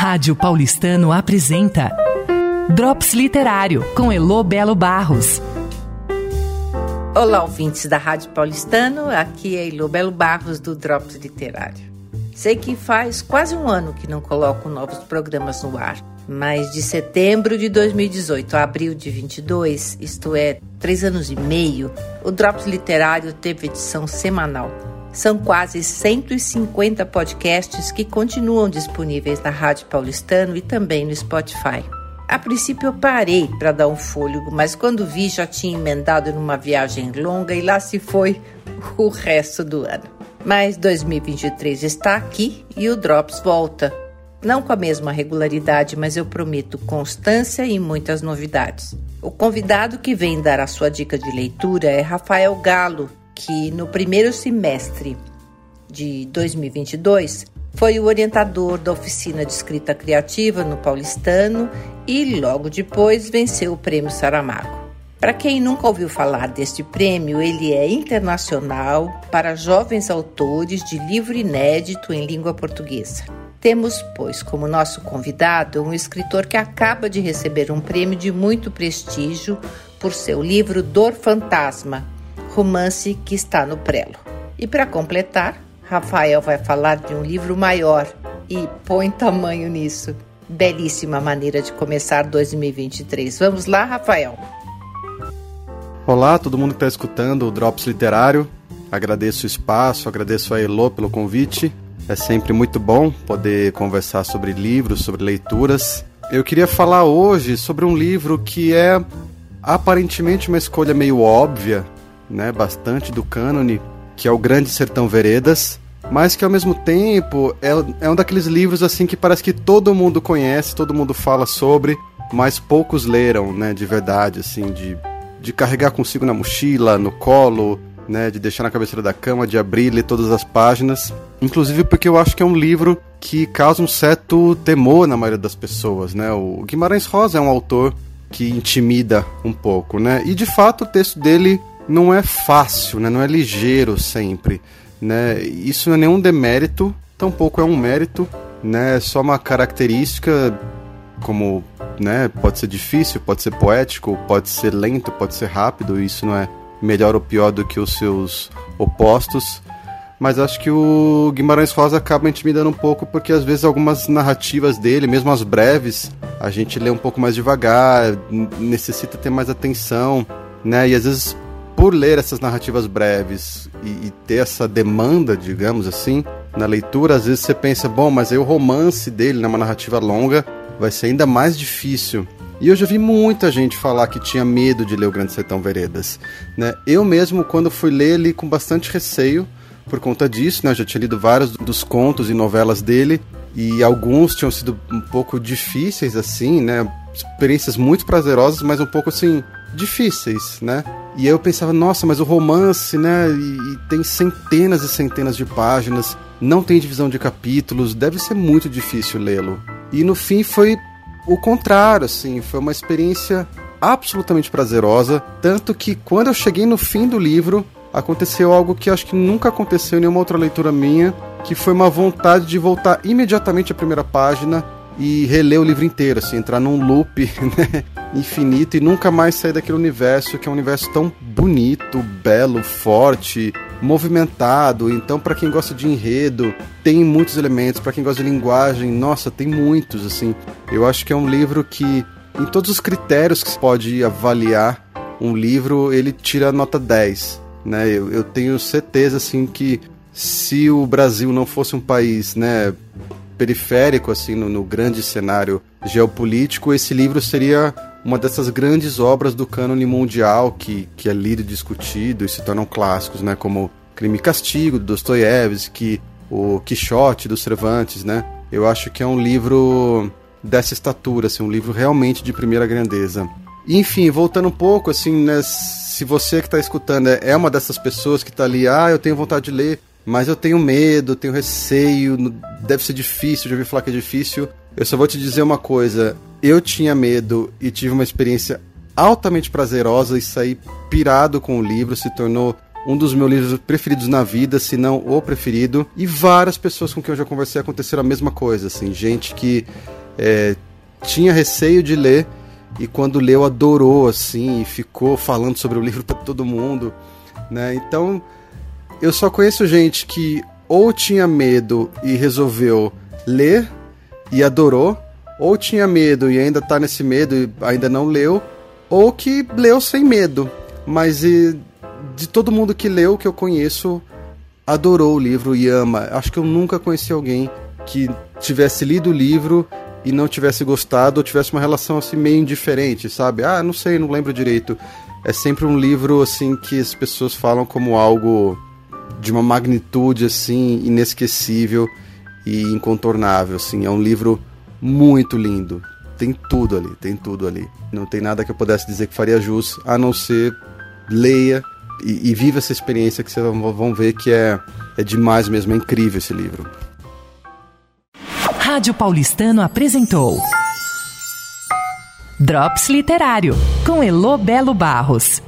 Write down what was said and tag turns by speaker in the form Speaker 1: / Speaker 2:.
Speaker 1: Rádio Paulistano apresenta Drops Literário com Elo Belo Barros.
Speaker 2: Olá, ouvintes da Rádio Paulistano, aqui é Elo Belo Barros do Drops Literário. Sei que faz quase um ano que não coloco novos programas no ar, mas de setembro de 2018 a abril de 22, isto é, três anos e meio, o Drops Literário teve edição semanal. São quase 150 podcasts que continuam disponíveis na Rádio Paulistano e também no Spotify. A princípio eu parei para dar um fôlego, mas quando vi já tinha emendado numa viagem longa e lá se foi o resto do ano. Mas 2023 está aqui e o Drops volta. Não com a mesma regularidade, mas eu prometo constância e muitas novidades. O convidado que vem dar a sua dica de leitura é Rafael Galo, que no primeiro semestre de 2022 foi o orientador da oficina de escrita criativa no Paulistano e logo depois venceu o prêmio Saramago. Para quem nunca ouviu falar deste prêmio, ele é internacional para jovens autores de livro inédito em língua portuguesa. Temos, pois, como nosso convidado um escritor que acaba de receber um prêmio de muito prestígio por seu livro Dor Fantasma, romance que está no prelo. E para completar, Rafael vai falar de um livro maior e põe tamanho nisso. Belíssima maneira de começar 2023. Vamos lá, Rafael.
Speaker 3: Olá, todo mundo que está escutando o Drops Literário. Agradeço o espaço, agradeço a Elo pelo convite. É sempre muito bom poder conversar sobre livros, sobre leituras. Eu queria falar hoje sobre um livro que é aparentemente uma escolha meio óbvia, né, bastante do cânone, que é o Grande Sertão Veredas, mas que ao mesmo tempo é, é um daqueles livros assim que parece que todo mundo conhece, todo mundo fala sobre, mas poucos leram, né, de verdade, assim, de, de carregar consigo na mochila, no colo, né, de deixar na cabeceira da cama, de abrir, ler todas as páginas. Inclusive porque eu acho que é um livro que causa um certo temor na maioria das pessoas, né? O Guimarães Rosa é um autor que intimida um pouco, né? E de fato o texto dele não é fácil, né? não é ligeiro sempre. Né? Isso não é nenhum demérito, tampouco é um mérito, né? é só uma característica como né, pode ser difícil, pode ser poético, pode ser lento, pode ser rápido, isso não é melhor ou pior do que os seus opostos. Mas acho que o Guimarães Rosa acaba intimidando um pouco porque às vezes algumas narrativas dele, mesmo as breves, a gente lê um pouco mais devagar, necessita ter mais atenção, né? E às vezes por ler essas narrativas breves e, e, ter essa demanda, digamos assim, na leitura, às vezes você pensa, bom, mas aí o romance dele numa narrativa longa vai ser ainda mais difícil. E eu já vi muita gente falar que tinha medo de ler o Grande Sertão Veredas. Né? Eu mesmo, quando fui ler, li com bastante receio por conta disso, né? Eu já tinha lido vários dos contos e novelas dele, e alguns tinham sido um pouco difíceis, assim, né? Experiências muito prazerosas, mas um pouco assim, difíceis, né? E aí eu pensava, nossa, mas o romance, né? E, e, tem centenas e centenas de páginas, não tem divisão de capítulos, deve ser muito difícil lê-lo. E no fim foi o contrário, assim, foi uma experiência absolutamente prazerosa, tanto que quando eu cheguei no fim do livro, aconteceu algo que acho que nunca aconteceu em nenhuma outra leitura minha, que foi uma vontade de voltar imediatamente à primeira página e reler o livro inteiro, assim, entrar num loop né, infinito e nunca mais sair daquele universo que é um universo tão bonito, belo, forte, movimentado. Então, para quem gosta de enredo, tem muitos elementos. Para quem gosta de linguagem, nossa, tem muitos. Assim, eu acho que é um livro que, em todos os critérios que se pode avaliar um livro, ele tira nota 10. Né? Eu, eu tenho certeza assim que se o Brasil não fosse um país, né, periférico, assim, no, no grande cenário geopolítico, esse livro seria uma dessas grandes obras do cânone mundial que, que é lido e discutido e se tornam clássicos, né? Como Crime e Castigo, do Dostoiévski, o Quixote, do Cervantes, né? Eu acho que é um livro dessa estatura, assim, um livro realmente de primeira grandeza. Enfim, voltando um pouco, assim, né, se você que está escutando é, é uma dessas pessoas que está ali, ah, eu tenho vontade de ler, mas eu tenho medo, tenho receio, deve ser difícil, já ouvi falar que é difícil. Eu só vou te dizer uma coisa: eu tinha medo e tive uma experiência altamente prazerosa e saí pirado com o livro, se tornou um dos meus livros preferidos na vida, se não o preferido. E várias pessoas com quem eu já conversei aconteceram a mesma coisa, assim, gente que é, tinha receio de ler e quando leu adorou, assim, e ficou falando sobre o livro para todo mundo, né? Então, eu só conheço gente que ou tinha medo e resolveu ler e adorou, ou tinha medo e ainda tá nesse medo e ainda não leu, ou que leu sem medo, mas e, de todo mundo que leu, que eu conheço, adorou o livro e ama. Acho que eu nunca conheci alguém que tivesse lido o livro e não tivesse gostado ou tivesse uma relação assim meio indiferente, sabe? Ah, não sei, não lembro direito. É sempre um livro assim que as pessoas falam como algo de uma magnitude assim inesquecível e incontornável, assim. É um livro muito lindo. Tem tudo ali, tem tudo ali. Não tem nada que eu pudesse dizer que faria jus, a não ser leia e, e viva essa experiência que vocês vão ver que é, é demais mesmo, é incrível esse livro.
Speaker 1: Rádio Paulistano apresentou Drops Literário, com Elo Belo Barros.